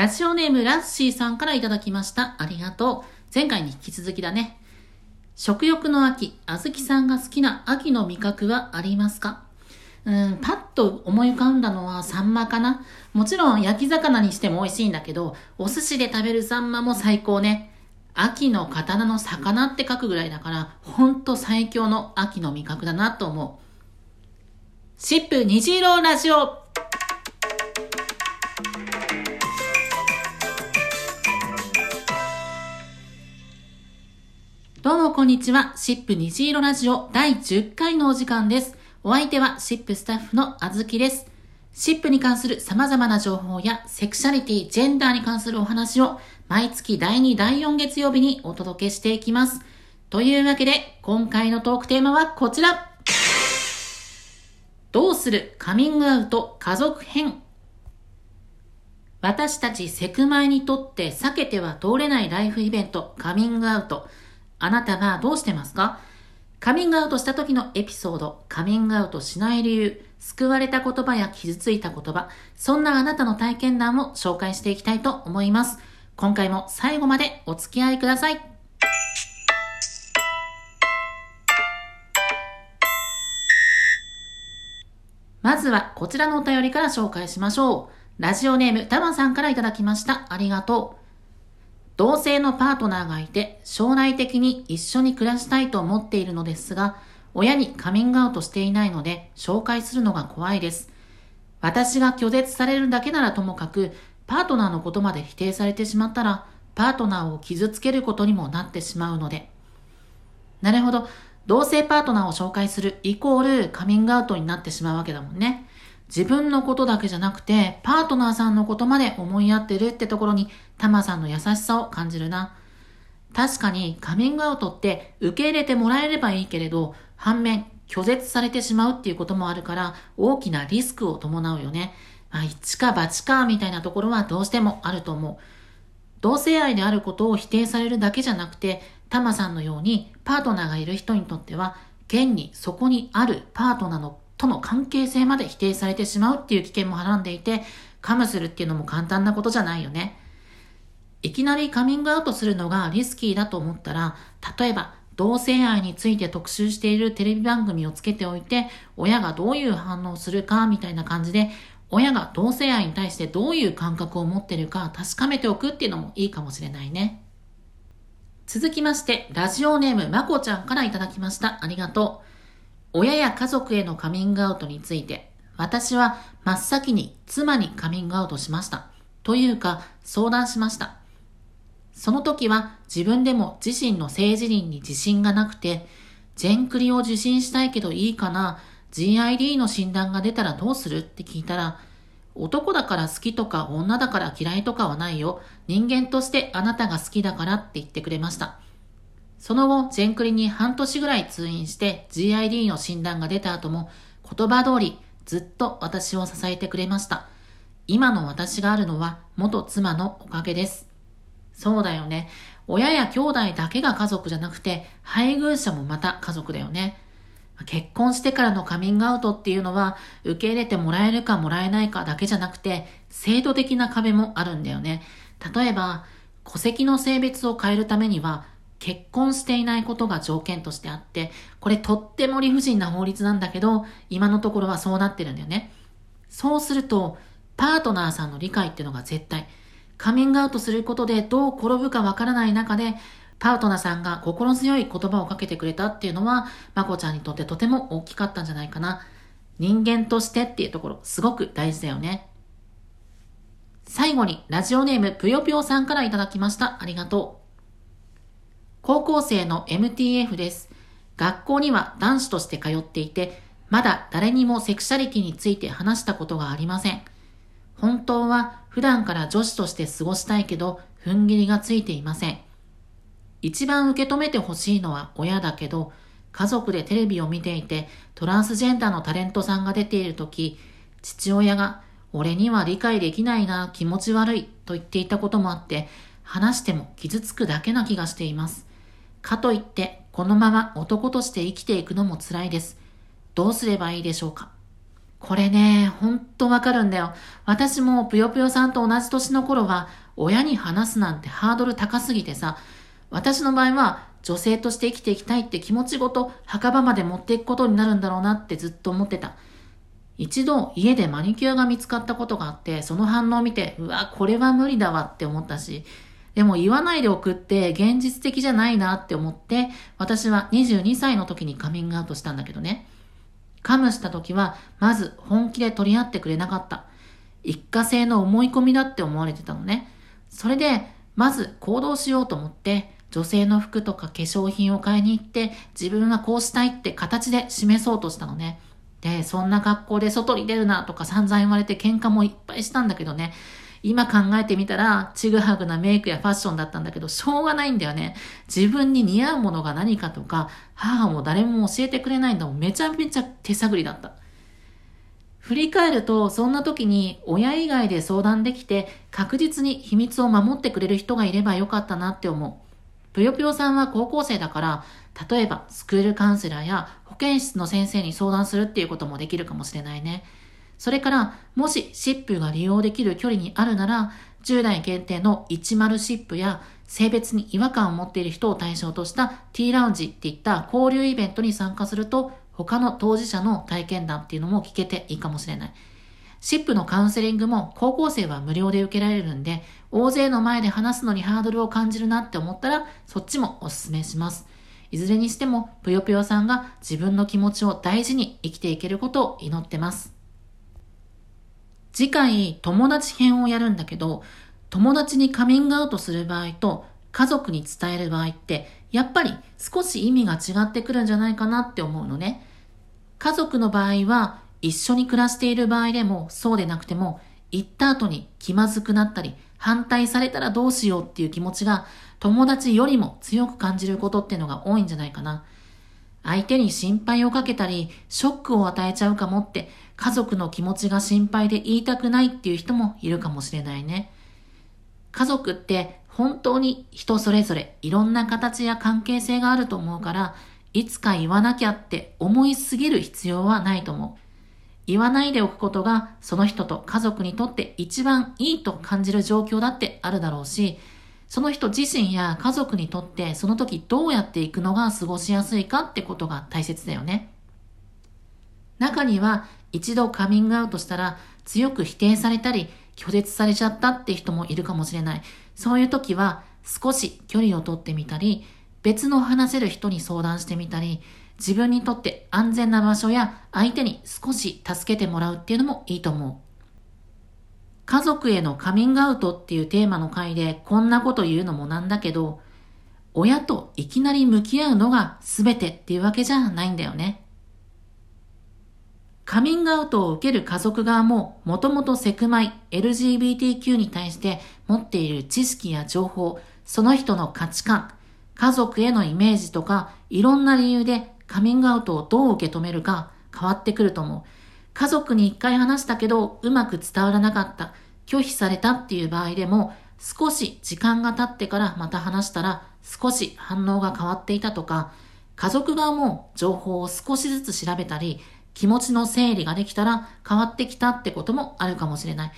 ラジオネームラッシーさんからいただきました。ありがとう。前回に引き続きだね。食欲の秋、あずきさんが好きな秋の味覚はありますか？うん、パッと思い浮かんだのはサンマかな。もちろん焼き魚にしても美味しいんだけど、お寿司で食べるサンマも最高ね。秋の刀の魚って書くぐらいだから、ほんと最強の秋の味覚だなと思う。シップ虹色ラジオうもこんにちは。シップ虹色ラジオ第10回のお時間です。お相手はシップスタッフのあずきです。シップに関する様々な情報やセクシャリティ、ジェンダーに関するお話を毎月第2、第4月曜日にお届けしていきます。というわけで、今回のトークテーマはこちら。どうする？カミングアウト？家族編。私たちセクマイにとって避けては通れないライフイベント、カミングアウト。あなたはどうしてますか？カミングアウトした時のエピソード、カミングアウトしない理由、救われた言葉や傷ついた言葉、そんなあなたの体験談を紹介していきたいと思います。今回も最後までお付き合いください。まずはこちらのお便りから紹介しましょう。ラジオネームたまさんからいただきました。ありがとう。同性のパートナーがいて、将来的に一緒に暮らしたいと思っているのですが、親にカミングアウトしていないので、紹介するのが怖いです。私が拒絶されるだけならともかく、パートナーのことまで否定されてしまったら、パートナーを傷つけることにもなってしまうので。なるほど。同性パートナーを紹介するイコールカミングアウトになってしまうわけだもんね。自分のことだけじゃなくて、パートナーさんのことまで思いやってるってところに、タマさんの優しさを感じるな。確かにカミングアウトって受け入れてもらえればいいけれど、反面拒絶されてしまうっていうこともあるから、大きなリスクを伴うよね。まあ、一か八かみたいなところはどうしてもあると思う。同性愛であることを否定されるだけじゃなくて、タマさんのようにパートナーがいる人にとっては、現にそこにあるパートナーのとの関係性まで否定されてしまうっていう危険もはらんでいて、カムするっていうのも簡単なことじゃないよね。いきなりカミングアウトするのがリスキーだと思ったら、例えば同性愛について特集しているテレビ番組をつけておいて、親がどういう反応するかみたいな感じで、親が同性愛に対してどういう感覚を持ってるか確かめておくっていうのもいいかもしれないね。続きまして、ラジオネームまこちゃんからいただきました。ありがとう。親や家族へのカミングアウトについて、私は真っ先に妻にカミングアウトしました。というか、相談しました。その時は自分でも自身の性自認に自信がなくて、全クリを受診したいけどいいかな、GID の診断が出たらどうするって聞いたら、男だから好きとか女だから嫌いとかはないよ。人間としてあなたが好きだからって言ってくれました。その後、全クリに半年ぐらい通院して GID の診断が出た後も言葉通りずっと私を支えてくれました。今の私があるのは元妻のおかげです。そうだよね。親や兄弟だけが家族じゃなくて、配偶者もまた家族だよね。結婚してからのカミングアウトっていうのは、受け入れてもらえるかもらえないかだけじゃなくて、制度的な壁もあるんだよね。例えば、戸籍の性別を変えるためには、結婚していないことが条件としてあって、これとっても理不尽な法律なんだけど、今のところはそうなってるんだよね。そうすると、パートナーさんの理解っていうのが絶対。カミングアウトすることでどう転ぶかわからない中で、パートナーさんが心強い言葉をかけてくれたっていうのは、まこちゃんにとってとても大きかったんじゃないかな。人間としてっていうところ、すごく大事だよね。最後に、ラジオネームぷよぷよさんからいただきました。ありがとう。高校生の MTF です。学校には男子として通っていて、まだ誰にもセクシャリティについて話したことがありません。本当は普段から女子として過ごしたいけど、踏ん切りがついていません。一番受け止めてほしいのは親だけど、家族でテレビを見ていて、トランスジェンダーのタレントさんが出ているとき、父親が、俺には理解できないな、気持ち悪い、と言っていたこともあって、話しても傷つくだけな気がしています。かといって、このまま男として生きていくのも辛いです。どうすればいいでしょうか？これね、ほんとわかるんだよ。私もぷよぷよさんと同じ年の頃は、親に話すなんてハードル高すぎてさ、私の場合は女性として生きていきたいって気持ちごと墓場まで持っていくことになるんだろうなってずっと思ってた。一度家でマニキュアが見つかったことがあって、その反応を見て、うわ、これは無理だわって思ったし、でも言わないでおくって現実的じゃないなって思って、私は22歳の時にカミングアウトしたんだけどね。カムした時は、まず本気で取り合ってくれなかった。一過性の思い込みだって思われてたのね。それで、まず行動しようと思って、女性の服とか化粧品を買いに行って、自分はこうしたいって形で示そうとしたのね。で、そんな格好で外に出るなとか散々言われて喧嘩もいっぱいしたんだけどね。今考えてみたら、ちぐはぐなメイクやファッションだったんだけど、しょうがないんだよね。自分に似合うものが何かとか、母も誰も教えてくれないんだもん。めちゃめちゃ手探りだった。振り返ると、そんな時に親以外で相談できて、確実に秘密を守ってくれる人がいればよかったなって思う。ぷよぷよさんは高校生だから、例えばスクールカウンセラーや保健室の先生に相談するっていうこともできるかもしれないね。それから、もしシップが利用できる距離にあるなら、10代限定の10シップや性別に違和感を持っている人を対象とした T ラウンジっていった交流イベントに参加すると、他の当事者の体験談っていうのも聞けていいかもしれない。シップのカウンセリングも高校生は無料で受けられるんで、大勢の前で話すのにハードルを感じるなって思ったら、そっちもおすすめします。いずれにしても、ぷよぷよさんが自分の気持ちを大事に生きていけることを祈ってます。次回友達編をやるんだけど、友達にカミングアウトする場合と家族に伝える場合って、やっぱり少し意味が違ってくるんじゃないかなって思うのね。家族の場合は一緒に暮らしている場合でもそうでなくても、行った後に気まずくなったり、反対されたらどうしようっていう気持ちが友達よりも強く感じることっていうのが多いんじゃないかな。相手に心配をかけたり、ショックを与えちゃうかもって、家族の気持ちが心配で言いたくないっていう人もいるかもしれないね。家族って本当に人それぞれいろんな形や関係性があると思うから、いつか言わなきゃって思いすぎる必要はないと思う。言わないでおくことがその人と家族にとって一番いいと感じる状況だってあるだろうし、その人自身や家族にとってその時どうやっていくのが過ごしやすいかってことが大切だよね。中には一度カミングアウトしたら強く否定されたり拒絶されちゃったって人もいるかもしれない。そういう時は少し距離をとってみたり、別の話せる人に相談してみたり、自分にとって安全な場所や相手に少し助けてもらうっていうのもいいと思う。家族へのカミングアウトっていうテーマの回でこんなこと言うのもなんだけど、親といきなり向き合うのが全てっていうわけじゃないんだよね。カミングアウトを受ける家族側ももともとセクマイ LGBTQ に対して持っている知識や情報、その人の価値観、家族へのイメージとかいろんな理由でカミングアウトをどう受け止めるか変わってくると思う。家族に一回話したけどうまく伝わらなかった。拒否されたっていう場合でも、少し時間が経ってからまた話したら少し反応が変わっていたとか、家族側も情報を少しずつ調べたり、気持ちの整理ができたら変わってきたってこともあるかもしれない。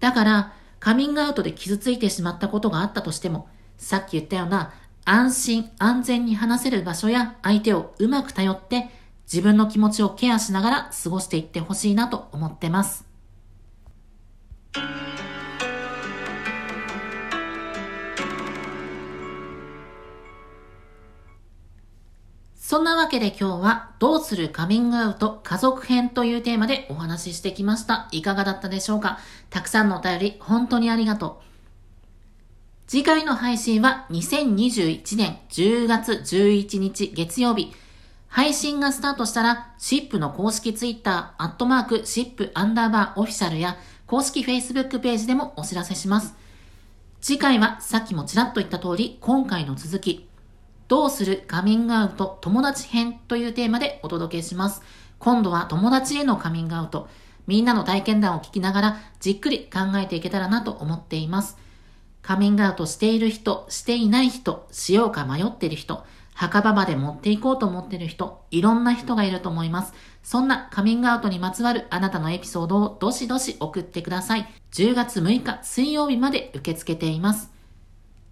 だから、カミングアウトで傷ついてしまったことがあったとしても、さっき言ったような安心安全に話せる場所や相手をうまく頼って自分の気持ちをケアしながら過ごしていってほしいなと思ってます。そんなわけで今日はどうするカミングアウト家族編というテーマでお話ししてきました。いかがだったでしょうか？たくさんのお便り本当にありがとう。次回の配信は2021年10月11日月曜日。配信がスタートしたら、シップの公式ツイッター、アットマーク、シップアンダーバーオフィシャルや、公式 Facebook ページでもお知らせします。次回はさっきもちらっと言った通り、今回の続き、どうするカミングアウト友達編というテーマでお届けします。今度は友達へのカミングアウト。みんなの体験談を聞きながらじっくり考えていけたらなと思っています。カミングアウトしている人、していない人、しようか迷っている人、墓場まで持っていこうと思っている人、いろんな人がいると思います。そんなカミングアウトにまつわるあなたのエピソードをどしどし送ってください。10月6日水曜日まで受け付けています。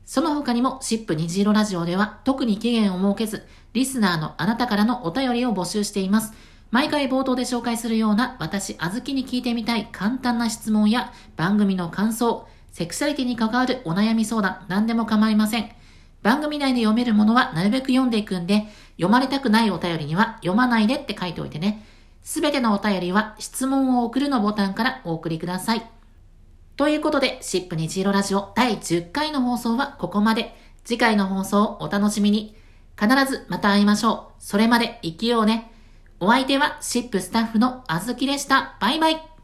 その他にも、シップ虹色ラジオでは特に期限を設けず、リスナーのあなたからのお便りを募集しています。毎回冒頭で紹介するような私、あずきに聞いてみたい簡単な質問や番組の感想、セクシャリティに関わるお悩み相談、何でも構いません。番組内で読めるものはなるべく読んでいくんで、読まれたくないお便りには読まないでって書いておいてね。すべてのお便りは質問を送るのボタンからお送りください。ということで、シップ虹色ラジオ第10回の放送はここまで。次回の放送をお楽しみに。必ずまた会いましょう。それまで生きようね。お相手はシップスタッフのあずきでした。バイバイ。